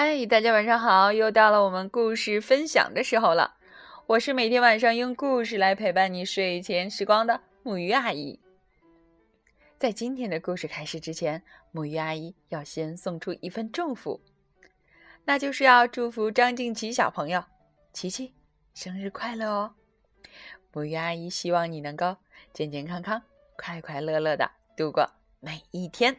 嗨，大家晚上好！又到了我们故事分享的时候了。我是每天晚上用故事来陪伴你睡前时光的木鱼阿姨。在今天的故事开始之前，木鱼阿姨要先送出一份祝福，那就是要祝福张静琪小朋友，琪琪生日快乐哦！木鱼阿姨希望你能够健健康康、快快乐乐的度过每一天。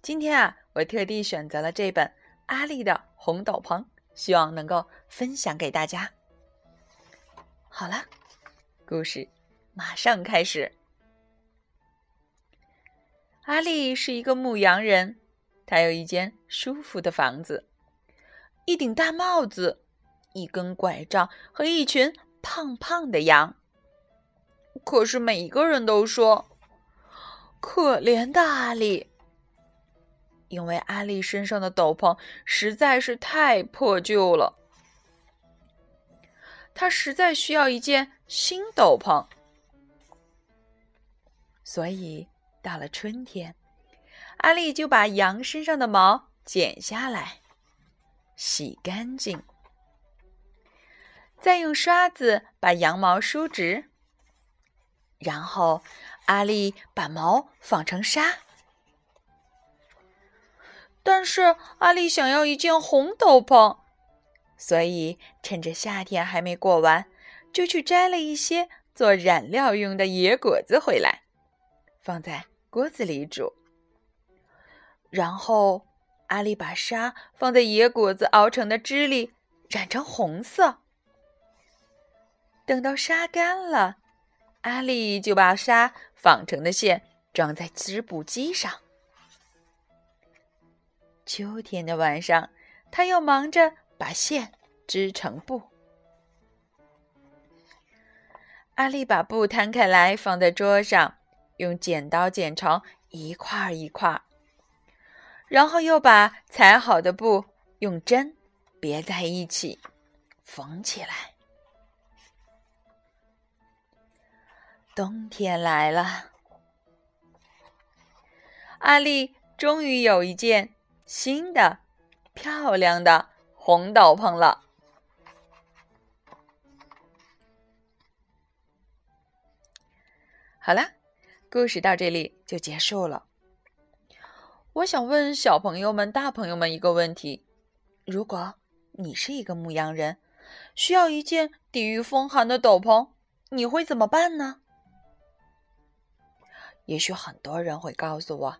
今天啊，我特地选择了这本阿丽的《红斗篷》，希望能够分享给大家。好了，故事马上开始。阿丽是一个牧羊人，他有一间舒服的房子，一顶大帽子，一根拐杖和一群胖胖的羊。可是每一个人都说：“可怜的阿丽。”因为阿丽身上的斗篷实在是太破旧了，她实在需要一件新斗篷。所以到了春天，阿丽就把羊身上的毛剪下来，洗干净，再用刷子把羊毛梳直，然后阿丽把毛纺成纱。但是阿丽想要一件红斗篷，所以趁着夏天还没过完，就去摘了一些做染料用的野果子回来，放在锅子里煮。然后阿丽把纱放在野果子熬成的汁里，染成红色。等到纱干了，阿丽就把纱纺成的线装在织布机上。秋天的晚上，他又忙着把线织成布。阿丽把布摊开来，放在桌上，用剪刀剪成一块一块，然后又把裁好的布用针别在一起，缝起来。冬天来了，阿丽终于有一件。新的漂亮的红斗篷了。好了，故事到这里就结束了。我想问小朋友们、大朋友们一个问题：如果你是一个牧羊人，需要一件抵御风寒的斗篷，你会怎么办呢？也许很多人会告诉我：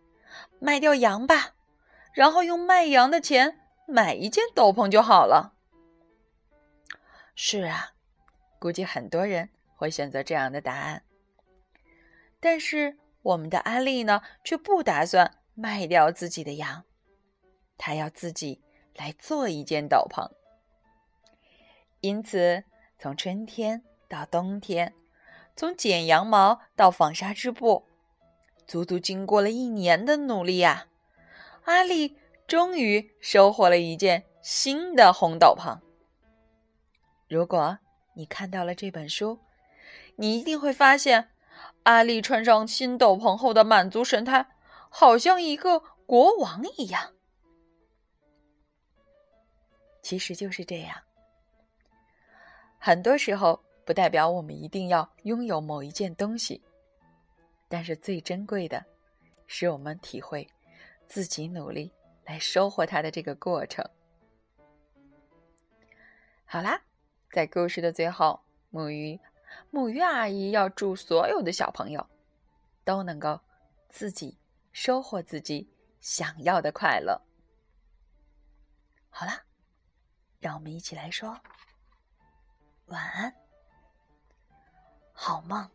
卖掉羊吧。然后用卖羊的钱买一件斗篷就好了。是啊，估计很多人会选择这样的答案。但是我们的安利呢，却不打算卖掉自己的羊，他要自己来做一件斗篷。因此，从春天到冬天，从剪羊毛到纺纱织布，足足经过了一年的努力呀。阿丽终于收获了一件新的红斗篷。如果你看到了这本书，你一定会发现，阿丽穿上新斗篷后的满足神态，好像一个国王一样。其实就是这样。很多时候，不代表我们一定要拥有某一件东西，但是最珍贵的，是我们体会。自己努力来收获它的这个过程。好啦，在故事的最后，木鱼木鱼阿姨要祝所有的小朋友都能够自己收获自己想要的快乐。好啦，让我们一起来说晚安，好梦。